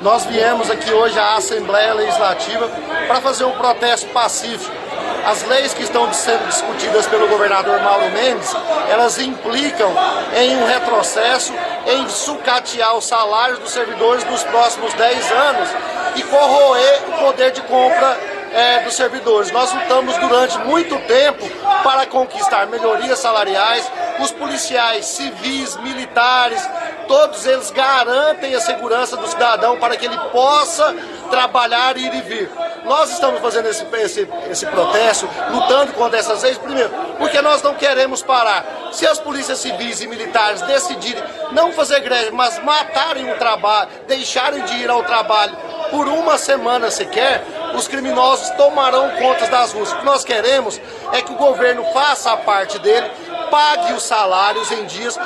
Nós viemos aqui hoje à Assembleia Legislativa para fazer um protesto pacífico. As leis que estão sendo discutidas pelo governador Mauro Mendes, elas implicam em um retrocesso, em sucatear os salários dos servidores nos próximos 10 anos e corroer o poder de compra é, dos servidores. Nós lutamos durante muito tempo para conquistar melhorias salariais, os policiais civis, militares, todos eles garantem a segurança do cidadão para que ele possa trabalhar, ir e vir. Nós estamos fazendo esse, esse, esse protesto, lutando contra essas leis, primeiro, porque nós não queremos parar. Se as polícias civis e militares decidirem não fazer greve, mas matarem o trabalho, deixarem de ir ao trabalho por uma semana sequer, os criminosos tomarão conta das ruas. O que nós queremos é que o governo faça a parte dele, pague os salários em dias,